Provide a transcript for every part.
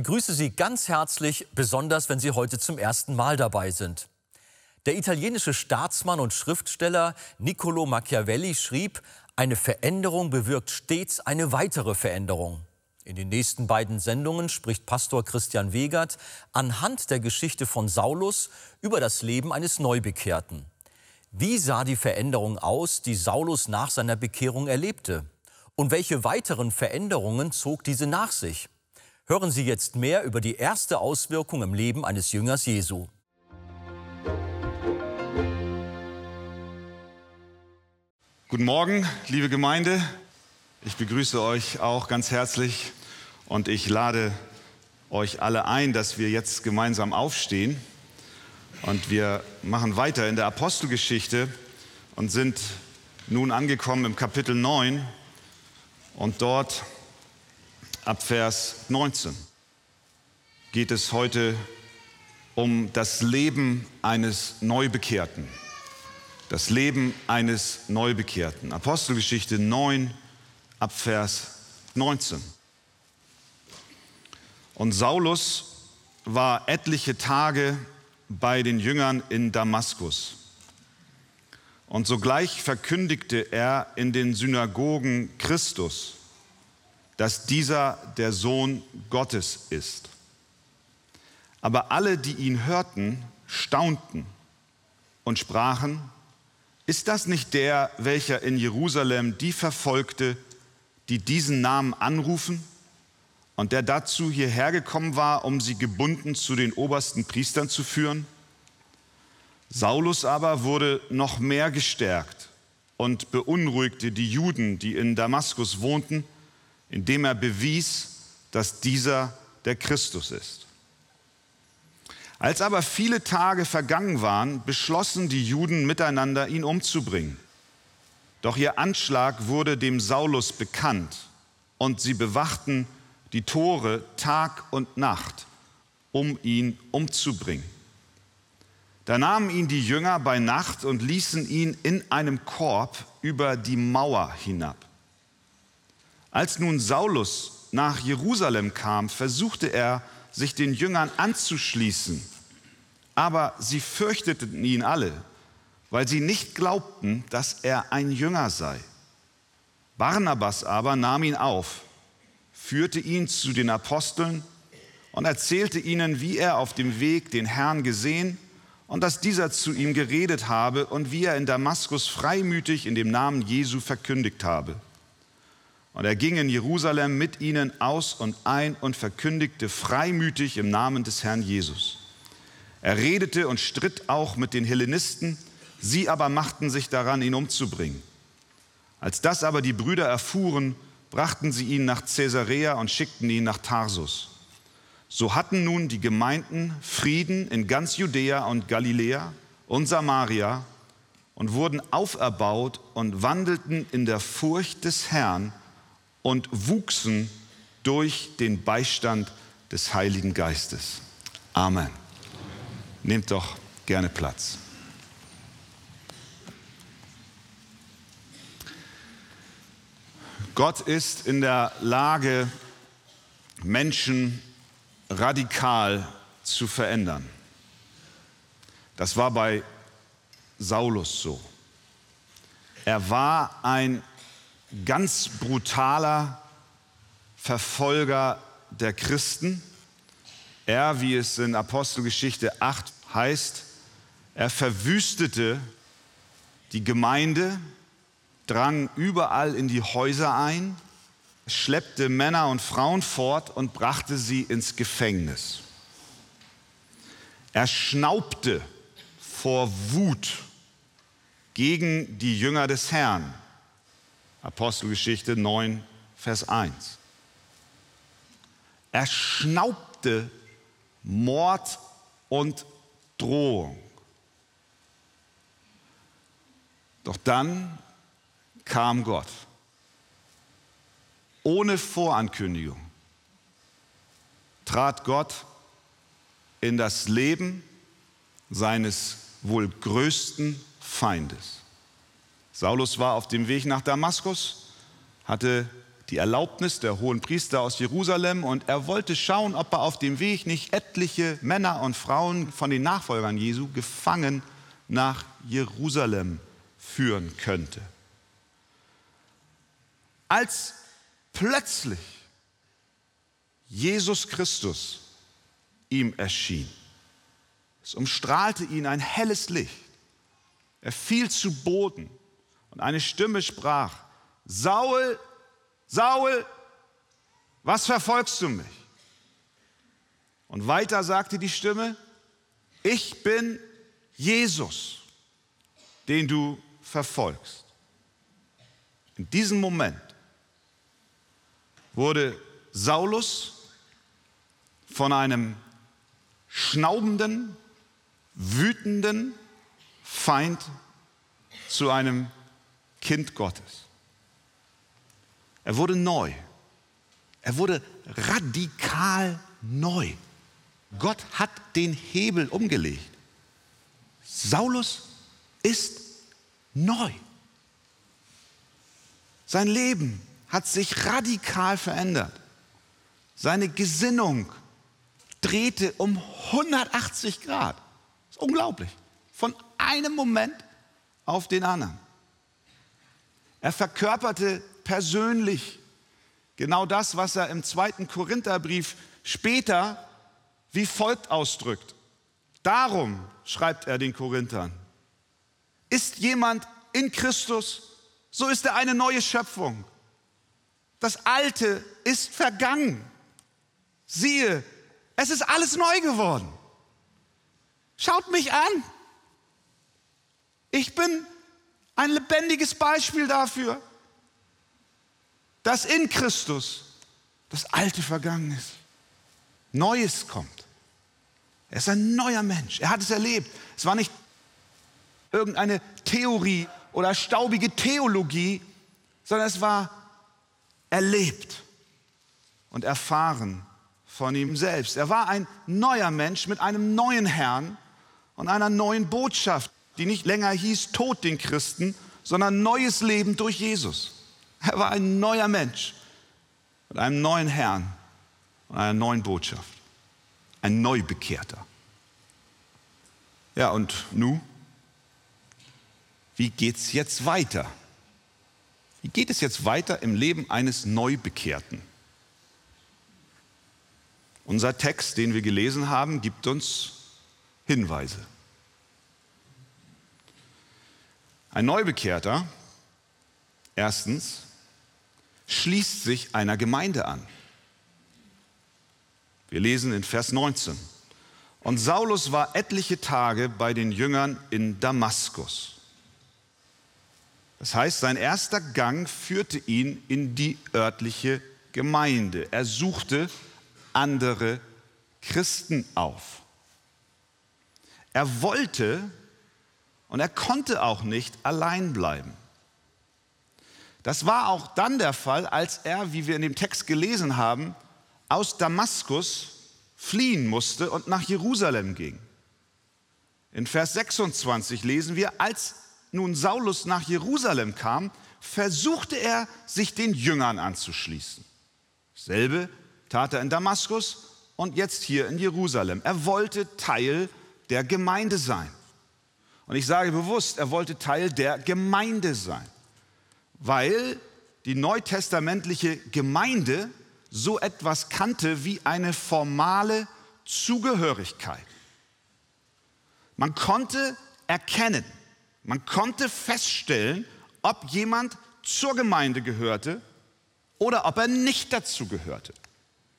Ich begrüße Sie ganz herzlich, besonders wenn Sie heute zum ersten Mal dabei sind. Der italienische Staatsmann und Schriftsteller Niccolo Machiavelli schrieb, eine Veränderung bewirkt stets eine weitere Veränderung. In den nächsten beiden Sendungen spricht Pastor Christian Wegert anhand der Geschichte von Saulus über das Leben eines Neubekehrten. Wie sah die Veränderung aus, die Saulus nach seiner Bekehrung erlebte? Und welche weiteren Veränderungen zog diese nach sich? Hören Sie jetzt mehr über die erste Auswirkung im Leben eines Jüngers Jesu. Guten Morgen, liebe Gemeinde. Ich begrüße euch auch ganz herzlich und ich lade euch alle ein, dass wir jetzt gemeinsam aufstehen und wir machen weiter in der Apostelgeschichte und sind nun angekommen im Kapitel 9 und dort ab Vers 19 geht es heute um das Leben eines Neubekehrten. Das Leben eines Neubekehrten. Apostelgeschichte 9 ab Vers 19. Und Saulus war etliche Tage bei den Jüngern in Damaskus. Und sogleich verkündigte er in den Synagogen Christus, dass dieser der Sohn Gottes ist. Aber alle, die ihn hörten, staunten und sprachen, ist das nicht der, welcher in Jerusalem die verfolgte, die diesen Namen anrufen und der dazu hierher gekommen war, um sie gebunden zu den obersten Priestern zu führen? Saulus aber wurde noch mehr gestärkt und beunruhigte die Juden, die in Damaskus wohnten, indem er bewies, dass dieser der Christus ist. Als aber viele Tage vergangen waren, beschlossen die Juden miteinander, ihn umzubringen. Doch ihr Anschlag wurde dem Saulus bekannt und sie bewachten die Tore Tag und Nacht, um ihn umzubringen. Da nahmen ihn die Jünger bei Nacht und ließen ihn in einem Korb über die Mauer hinab. Als nun Saulus nach Jerusalem kam, versuchte er, sich den Jüngern anzuschließen, aber sie fürchteten ihn alle, weil sie nicht glaubten, dass er ein Jünger sei. Barnabas aber nahm ihn auf führte ihn zu den Aposteln und erzählte ihnen, wie er auf dem Weg den Herrn gesehen und dass dieser zu ihm geredet habe und wie er in Damaskus freimütig in dem Namen Jesu verkündigt habe. Und er ging in Jerusalem mit ihnen aus und ein und verkündigte freimütig im Namen des Herrn Jesus. Er redete und stritt auch mit den Hellenisten, sie aber machten sich daran, ihn umzubringen. Als das aber die Brüder erfuhren, brachten sie ihn nach Caesarea und schickten ihn nach Tarsus. So hatten nun die Gemeinden Frieden in ganz Judäa und Galiläa und Samaria und wurden auferbaut und wandelten in der Furcht des Herrn und wuchsen durch den Beistand des Heiligen Geistes. Amen. Nehmt doch gerne Platz. Gott ist in der Lage, Menschen radikal zu verändern. Das war bei Saulus so. Er war ein ganz brutaler Verfolger der Christen. Er, wie es in Apostelgeschichte 8 heißt, er verwüstete die Gemeinde, drang überall in die Häuser ein, schleppte Männer und Frauen fort und brachte sie ins Gefängnis. Er schnaubte vor Wut gegen die Jünger des Herrn. Apostelgeschichte 9, Vers 1. Er schnaubte Mord und Drohung. Doch dann kam Gott. Ohne Vorankündigung trat Gott in das Leben seines wohl größten Feindes. Saulus war auf dem Weg nach Damaskus, hatte die Erlaubnis der hohen Priester aus Jerusalem und er wollte schauen, ob er auf dem Weg nicht etliche Männer und Frauen von den Nachfolgern Jesu gefangen nach Jerusalem führen könnte. Als plötzlich Jesus Christus ihm erschien, es umstrahlte ihn ein helles Licht, er fiel zu Boden und eine Stimme sprach, Saul, Saul, was verfolgst du mich? Und weiter sagte die Stimme, ich bin Jesus, den du verfolgst. In diesem Moment wurde Saulus von einem schnaubenden, wütenden Feind zu einem Kind Gottes. Er wurde neu. Er wurde radikal neu. Gott hat den Hebel umgelegt. Saulus ist neu. Sein Leben hat sich radikal verändert. Seine Gesinnung drehte um 180 Grad. Das ist unglaublich. Von einem Moment auf den anderen. Er verkörperte persönlich genau das, was er im zweiten Korintherbrief später wie folgt ausdrückt. Darum schreibt er den Korinthern, ist jemand in Christus, so ist er eine neue Schöpfung. Das Alte ist vergangen. Siehe, es ist alles neu geworden. Schaut mich an. Ich bin ein lebendiges Beispiel dafür dass in Christus das Alte vergangen ist. Neues kommt. Er ist ein neuer Mensch. Er hat es erlebt. Es war nicht irgendeine Theorie oder staubige Theologie, sondern es war erlebt und erfahren von ihm selbst. Er war ein neuer Mensch mit einem neuen Herrn und einer neuen Botschaft, die nicht länger hieß Tod den Christen, sondern neues Leben durch Jesus. Er war ein neuer Mensch mit einem neuen Herrn und einer neuen Botschaft. Ein Neubekehrter. Ja, und nu? Wie geht es jetzt weiter? Wie geht es jetzt weiter im Leben eines Neubekehrten? Unser Text, den wir gelesen haben, gibt uns Hinweise. Ein Neubekehrter, erstens, schließt sich einer Gemeinde an. Wir lesen in Vers 19. Und Saulus war etliche Tage bei den Jüngern in Damaskus. Das heißt, sein erster Gang führte ihn in die örtliche Gemeinde. Er suchte andere Christen auf. Er wollte und er konnte auch nicht allein bleiben. Das war auch dann der Fall, als er, wie wir in dem Text gelesen haben, aus Damaskus fliehen musste und nach Jerusalem ging. In Vers 26 lesen wir, als nun Saulus nach Jerusalem kam, versuchte er, sich den Jüngern anzuschließen. Dasselbe tat er in Damaskus und jetzt hier in Jerusalem. Er wollte Teil der Gemeinde sein. Und ich sage bewusst, er wollte Teil der Gemeinde sein weil die neutestamentliche Gemeinde so etwas kannte wie eine formale Zugehörigkeit. Man konnte erkennen, man konnte feststellen, ob jemand zur Gemeinde gehörte oder ob er nicht dazu gehörte.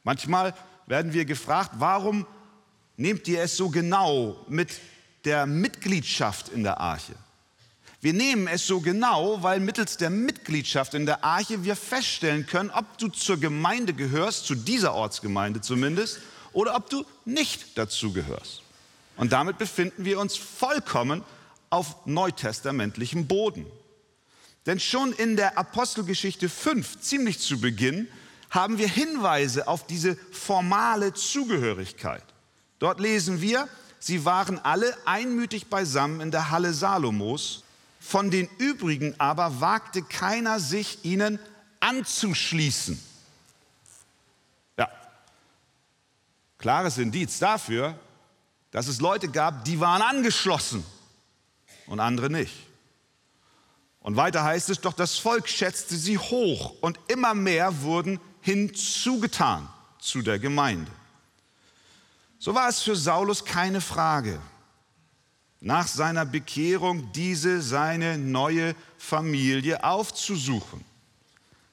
Manchmal werden wir gefragt, warum nehmt ihr es so genau mit der Mitgliedschaft in der Arche? Wir nehmen es so genau, weil mittels der Mitgliedschaft in der Arche wir feststellen können, ob du zur Gemeinde gehörst, zu dieser Ortsgemeinde zumindest, oder ob du nicht dazu gehörst. Und damit befinden wir uns vollkommen auf neutestamentlichem Boden. Denn schon in der Apostelgeschichte 5, ziemlich zu Beginn, haben wir Hinweise auf diese formale Zugehörigkeit. Dort lesen wir, sie waren alle einmütig beisammen in der Halle Salomos von den übrigen aber wagte keiner sich ihnen anzuschließen. Ja, klares Indiz dafür, dass es Leute gab, die waren angeschlossen und andere nicht. Und weiter heißt es doch, das Volk schätzte sie hoch und immer mehr wurden hinzugetan zu der Gemeinde. So war es für Saulus keine Frage, nach seiner Bekehrung diese seine neue Familie aufzusuchen.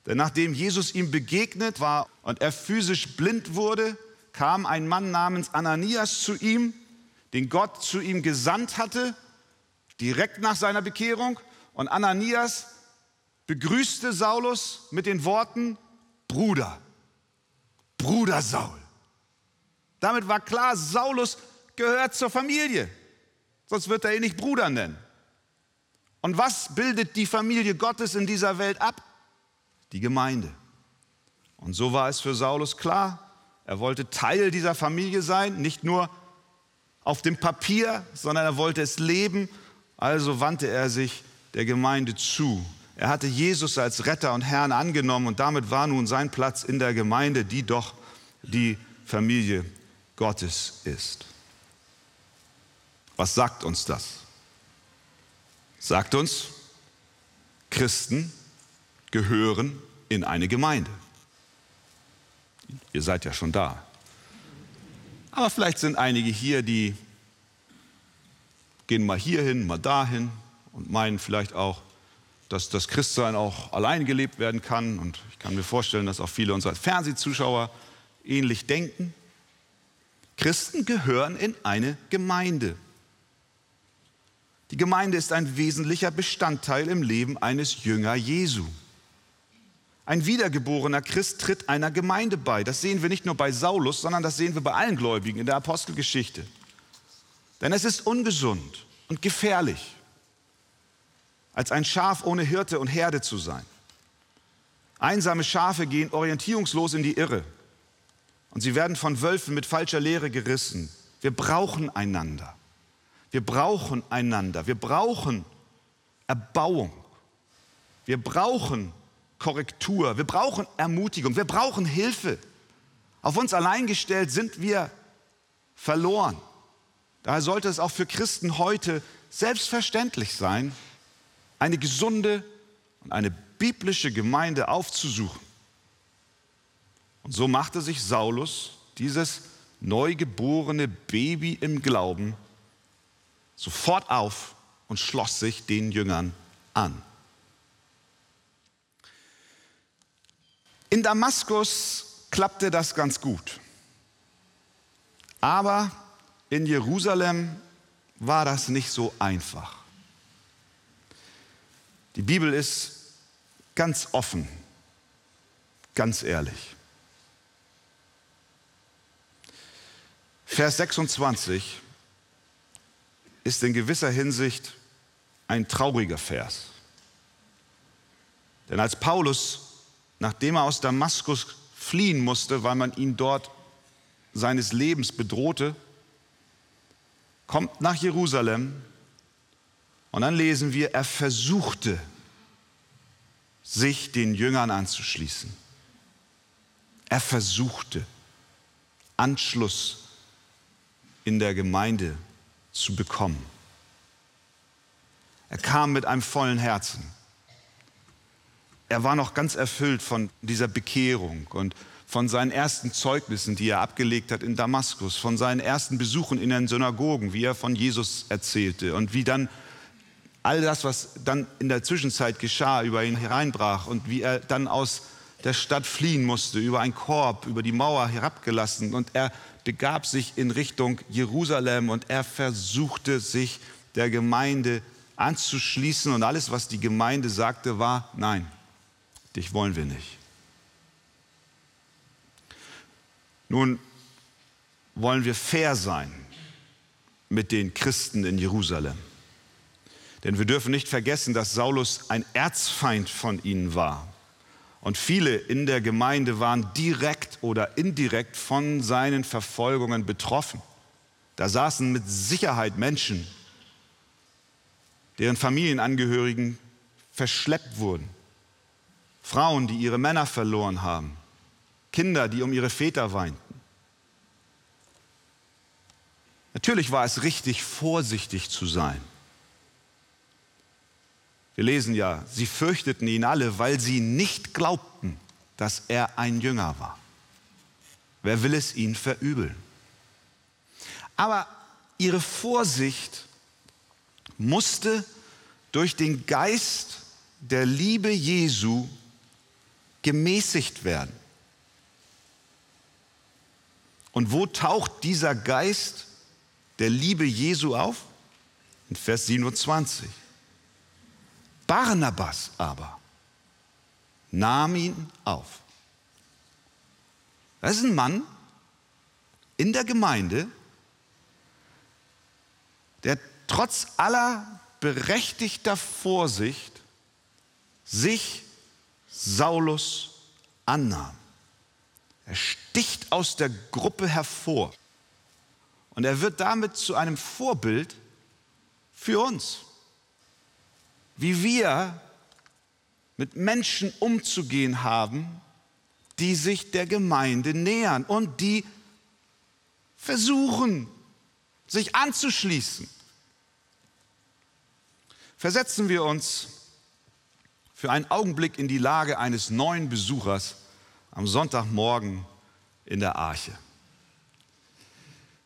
Denn nachdem Jesus ihm begegnet war und er physisch blind wurde, kam ein Mann namens Ananias zu ihm, den Gott zu ihm gesandt hatte, direkt nach seiner Bekehrung. Und Ananias begrüßte Saulus mit den Worten, Bruder, Bruder Saul. Damit war klar, Saulus gehört zur Familie. Sonst wird er ihn nicht Bruder nennen. Und was bildet die Familie Gottes in dieser Welt ab? Die Gemeinde. Und so war es für Saulus klar, er wollte Teil dieser Familie sein, nicht nur auf dem Papier, sondern er wollte es leben. Also wandte er sich der Gemeinde zu. Er hatte Jesus als Retter und Herrn angenommen und damit war nun sein Platz in der Gemeinde, die doch die Familie Gottes ist. Was sagt uns das? Sagt uns, Christen gehören in eine Gemeinde. Ihr seid ja schon da. Aber vielleicht sind einige hier, die gehen mal hierhin, mal dahin und meinen vielleicht auch, dass das Christsein auch allein gelebt werden kann. Und ich kann mir vorstellen, dass auch viele unserer Fernsehzuschauer ähnlich denken. Christen gehören in eine Gemeinde. Die Gemeinde ist ein wesentlicher Bestandteil im Leben eines Jünger Jesu. Ein wiedergeborener Christ tritt einer Gemeinde bei. Das sehen wir nicht nur bei Saulus, sondern das sehen wir bei allen Gläubigen in der Apostelgeschichte. Denn es ist ungesund und gefährlich, als ein Schaf ohne Hirte und Herde zu sein. Einsame Schafe gehen orientierungslos in die Irre. Und sie werden von Wölfen mit falscher Lehre gerissen. Wir brauchen einander. Wir brauchen einander. Wir brauchen Erbauung. Wir brauchen Korrektur. Wir brauchen Ermutigung. Wir brauchen Hilfe. Auf uns allein gestellt sind wir verloren. Daher sollte es auch für Christen heute selbstverständlich sein, eine gesunde und eine biblische Gemeinde aufzusuchen. So machte sich Saulus, dieses neugeborene Baby im Glauben, sofort auf und schloss sich den Jüngern an. In Damaskus klappte das ganz gut. Aber in Jerusalem war das nicht so einfach. Die Bibel ist ganz offen, ganz ehrlich. Vers 26 ist in gewisser Hinsicht ein trauriger Vers. Denn als Paulus, nachdem er aus Damaskus fliehen musste, weil man ihn dort seines Lebens bedrohte, kommt nach Jerusalem und dann lesen wir, er versuchte, sich den Jüngern anzuschließen. Er versuchte Anschluss in der Gemeinde zu bekommen. Er kam mit einem vollen Herzen. Er war noch ganz erfüllt von dieser Bekehrung und von seinen ersten Zeugnissen, die er abgelegt hat in Damaskus, von seinen ersten Besuchen in den Synagogen, wie er von Jesus erzählte und wie dann all das, was dann in der Zwischenzeit geschah, über ihn hereinbrach und wie er dann aus der Stadt fliehen musste, über einen Korb, über die Mauer herabgelassen und er begab sich in Richtung Jerusalem und er versuchte sich der Gemeinde anzuschließen und alles, was die Gemeinde sagte, war, nein, dich wollen wir nicht. Nun wollen wir fair sein mit den Christen in Jerusalem. Denn wir dürfen nicht vergessen, dass Saulus ein Erzfeind von ihnen war. Und viele in der Gemeinde waren direkt oder indirekt von seinen Verfolgungen betroffen. Da saßen mit Sicherheit Menschen, deren Familienangehörigen verschleppt wurden, Frauen, die ihre Männer verloren haben, Kinder, die um ihre Väter weinten. Natürlich war es richtig, vorsichtig zu sein. Wir lesen ja, sie fürchteten ihn alle, weil sie nicht glaubten, dass er ein Jünger war. Wer will es ihnen verübeln? Aber ihre Vorsicht musste durch den Geist der Liebe Jesu gemäßigt werden. Und wo taucht dieser Geist der Liebe Jesu auf? In Vers 27. Barnabas aber nahm ihn auf. Das ist ein Mann in der Gemeinde, der trotz aller berechtigter Vorsicht sich Saulus annahm. Er sticht aus der Gruppe hervor und er wird damit zu einem Vorbild für uns, wie wir mit Menschen umzugehen haben, die sich der Gemeinde nähern und die versuchen, sich anzuschließen. Versetzen wir uns für einen Augenblick in die Lage eines neuen Besuchers am Sonntagmorgen in der Arche.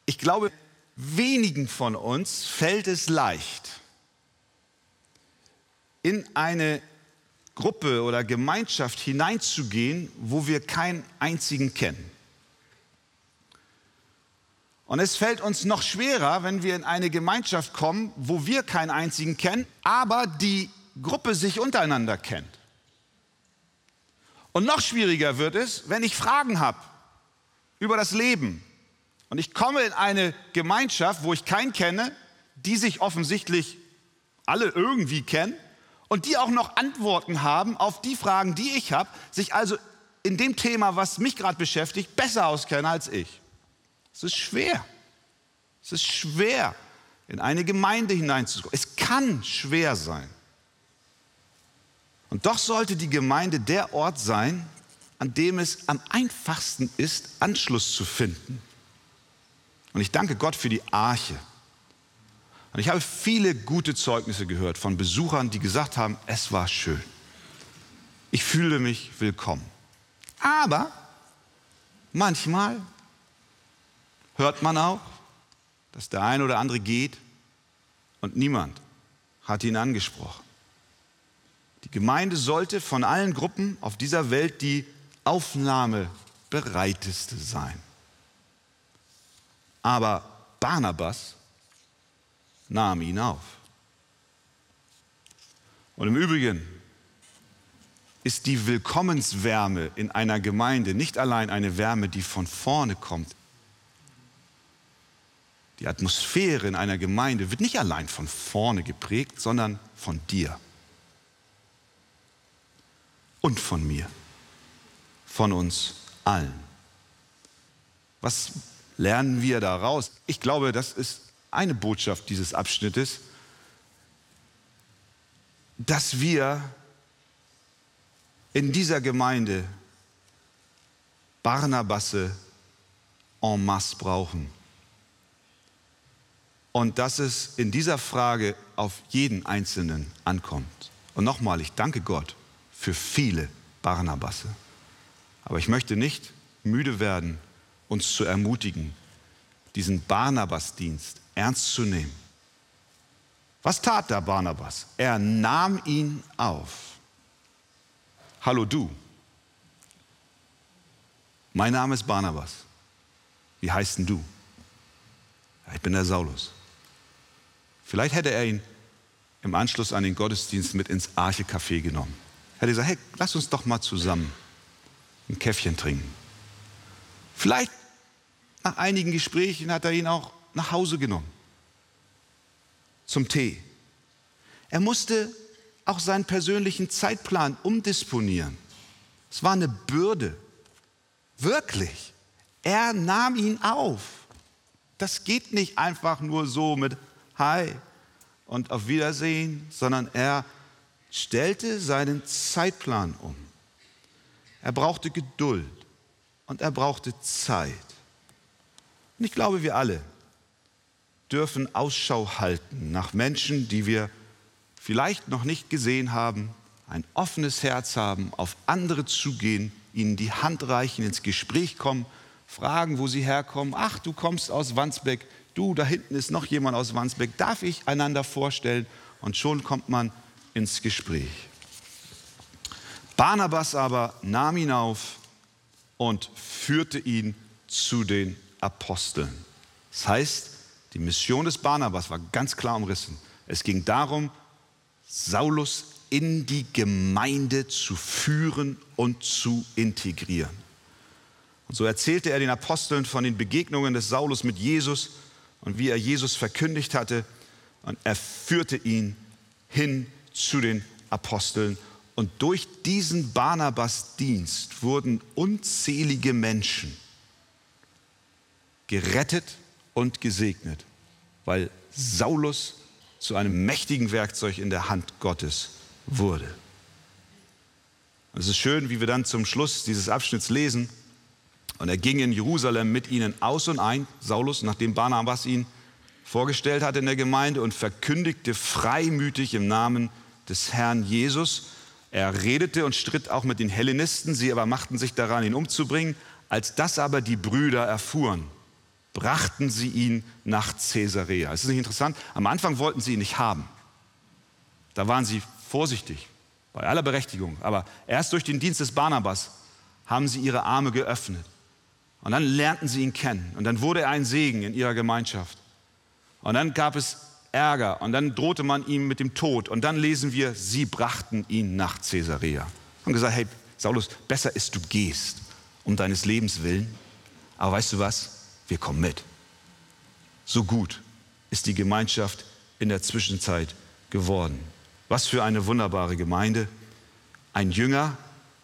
Ich glaube, wenigen von uns fällt es leicht, in eine Gruppe oder Gemeinschaft hineinzugehen, wo wir keinen einzigen kennen. Und es fällt uns noch schwerer, wenn wir in eine Gemeinschaft kommen, wo wir keinen einzigen kennen, aber die Gruppe sich untereinander kennt. Und noch schwieriger wird es, wenn ich Fragen habe über das Leben und ich komme in eine Gemeinschaft, wo ich keinen kenne, die sich offensichtlich alle irgendwie kennen und die auch noch Antworten haben auf die Fragen, die ich habe, sich also in dem Thema, was mich gerade beschäftigt, besser auskennen als ich. Es ist schwer. Es ist schwer, in eine Gemeinde hineinzukommen. Es kann schwer sein. Und doch sollte die Gemeinde der Ort sein, an dem es am einfachsten ist, Anschluss zu finden. Und ich danke Gott für die Arche. Und ich habe viele gute Zeugnisse gehört von Besuchern, die gesagt haben, es war schön. Ich fühle mich willkommen. Aber manchmal hört man auch, dass der ein oder andere geht und niemand hat ihn angesprochen. Die Gemeinde sollte von allen Gruppen auf dieser Welt die aufnahmebereiteste sein. Aber Barnabas nahm ihn auf. Und im Übrigen ist die Willkommenswärme in einer Gemeinde nicht allein eine Wärme, die von vorne kommt. Die Atmosphäre in einer Gemeinde wird nicht allein von vorne geprägt, sondern von dir und von mir, von uns allen. Was lernen wir daraus? Ich glaube, das ist eine Botschaft dieses Abschnittes, dass wir in dieser Gemeinde Barnabasse en masse brauchen und dass es in dieser Frage auf jeden Einzelnen ankommt. Und nochmal, ich danke Gott für viele Barnabasse. Aber ich möchte nicht müde werden, uns zu ermutigen, diesen Barnabas-Dienst ernst zu nehmen. Was tat da Barnabas? Er nahm ihn auf. Hallo du. Mein Name ist Barnabas. Wie heißt denn du? Ich bin der Saulus. Vielleicht hätte er ihn im Anschluss an den Gottesdienst mit ins Arche-Café genommen. Er hätte gesagt, hey, lass uns doch mal zusammen ein Käffchen trinken. Vielleicht nach einigen Gesprächen hat er ihn auch nach Hause genommen zum Tee. Er musste auch seinen persönlichen Zeitplan umdisponieren. Es war eine Bürde. Wirklich. Er nahm ihn auf. Das geht nicht einfach nur so mit Hi und auf Wiedersehen, sondern er stellte seinen Zeitplan um. Er brauchte Geduld und er brauchte Zeit. Und ich glaube, wir alle dürfen Ausschau halten nach Menschen, die wir vielleicht noch nicht gesehen haben, ein offenes Herz haben, auf andere zugehen, ihnen die Hand reichen, ins Gespräch kommen, fragen, wo sie herkommen. Ach, du kommst aus Wandsbeck, du, da hinten ist noch jemand aus Wandsbeck, darf ich einander vorstellen? Und schon kommt man ins Gespräch. Barnabas aber nahm ihn auf und führte ihn zu den Aposteln. Das heißt, die Mission des Barnabas war ganz klar umrissen. Es ging darum, Saulus in die Gemeinde zu führen und zu integrieren. Und so erzählte er den Aposteln von den Begegnungen des Saulus mit Jesus und wie er Jesus verkündigt hatte. Und er führte ihn hin zu den Aposteln. Und durch diesen Barnabas-Dienst wurden unzählige Menschen gerettet und gesegnet, weil Saulus zu einem mächtigen Werkzeug in der Hand Gottes wurde. Und es ist schön, wie wir dann zum Schluss dieses Abschnitts lesen. Und er ging in Jerusalem mit ihnen aus und ein, Saulus, nachdem Barnabas ihn vorgestellt hatte in der Gemeinde und verkündigte freimütig im Namen des Herrn Jesus. Er redete und stritt auch mit den Hellenisten, sie aber machten sich daran, ihn umzubringen. Als das aber die Brüder erfuhren, brachten sie ihn nach Caesarea. Es ist nicht interessant, am Anfang wollten sie ihn nicht haben. Da waren sie vorsichtig, bei aller Berechtigung. Aber erst durch den Dienst des Barnabas haben sie ihre Arme geöffnet. Und dann lernten sie ihn kennen. Und dann wurde er ein Segen in ihrer Gemeinschaft. Und dann gab es Ärger. Und dann drohte man ihm mit dem Tod. Und dann lesen wir, sie brachten ihn nach Caesarea. Und gesagt, hey, Saulus, besser ist, du gehst um deines Lebens willen. Aber weißt du was? Wir kommen mit. So gut ist die Gemeinschaft in der Zwischenzeit geworden. Was für eine wunderbare Gemeinde. Ein Jünger,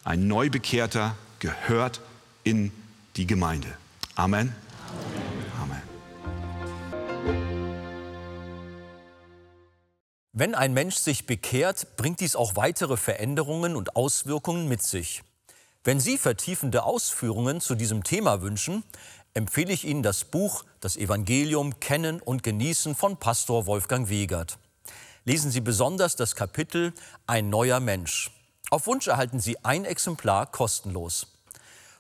ein Neubekehrter gehört in die Gemeinde. Amen. Amen. Wenn ein Mensch sich bekehrt, bringt dies auch weitere Veränderungen und Auswirkungen mit sich. Wenn Sie vertiefende Ausführungen zu diesem Thema wünschen, empfehle ich Ihnen das Buch Das Evangelium Kennen und Genießen von Pastor Wolfgang Wegert. Lesen Sie besonders das Kapitel Ein neuer Mensch. Auf Wunsch erhalten Sie ein Exemplar kostenlos.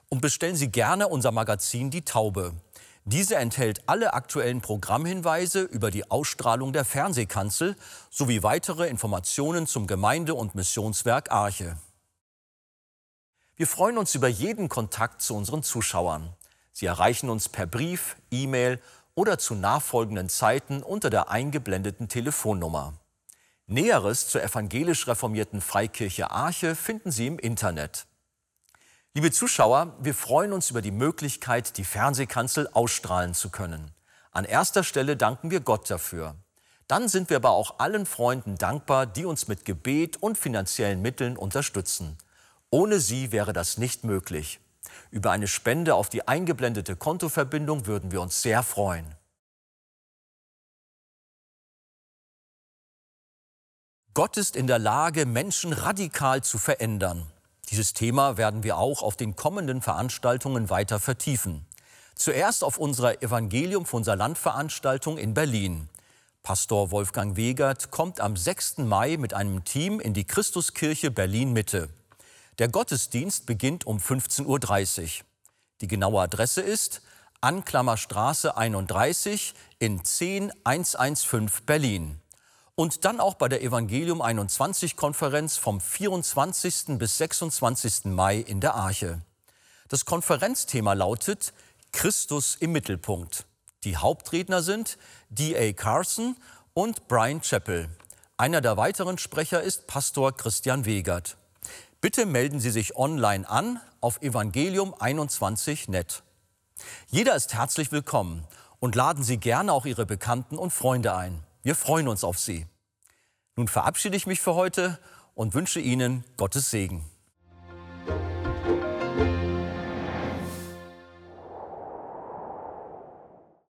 Und bestellen Sie gerne unser Magazin Die Taube. Diese enthält alle aktuellen Programmhinweise über die Ausstrahlung der Fernsehkanzel sowie weitere Informationen zum Gemeinde- und Missionswerk Arche. Wir freuen uns über jeden Kontakt zu unseren Zuschauern. Sie erreichen uns per Brief, E-Mail oder zu nachfolgenden Zeiten unter der eingeblendeten Telefonnummer. Näheres zur evangelisch reformierten Freikirche Arche finden Sie im Internet. Liebe Zuschauer, wir freuen uns über die Möglichkeit, die Fernsehkanzel ausstrahlen zu können. An erster Stelle danken wir Gott dafür. Dann sind wir aber auch allen Freunden dankbar, die uns mit Gebet und finanziellen Mitteln unterstützen. Ohne sie wäre das nicht möglich. Über eine Spende auf die eingeblendete Kontoverbindung würden wir uns sehr freuen. Gott ist in der Lage, Menschen radikal zu verändern. Dieses Thema werden wir auch auf den kommenden Veranstaltungen weiter vertiefen. Zuerst auf unserer Evangelium von unserer Landveranstaltung in Berlin. Pastor Wolfgang Wegert kommt am 6. Mai mit einem Team in die Christuskirche Berlin Mitte. Der Gottesdienst beginnt um 15.30 Uhr. Die genaue Adresse ist Anklammerstraße 31 in 10115 Berlin. Und dann auch bei der Evangelium 21 Konferenz vom 24. bis 26. Mai in der Arche. Das Konferenzthema lautet Christus im Mittelpunkt. Die Hauptredner sind D.A. Carson und Brian Chappell. Einer der weiteren Sprecher ist Pastor Christian Wegert. Bitte melden Sie sich online an auf evangelium21.net. Jeder ist herzlich willkommen und laden Sie gerne auch Ihre Bekannten und Freunde ein. Wir freuen uns auf Sie. Nun verabschiede ich mich für heute und wünsche Ihnen Gottes Segen.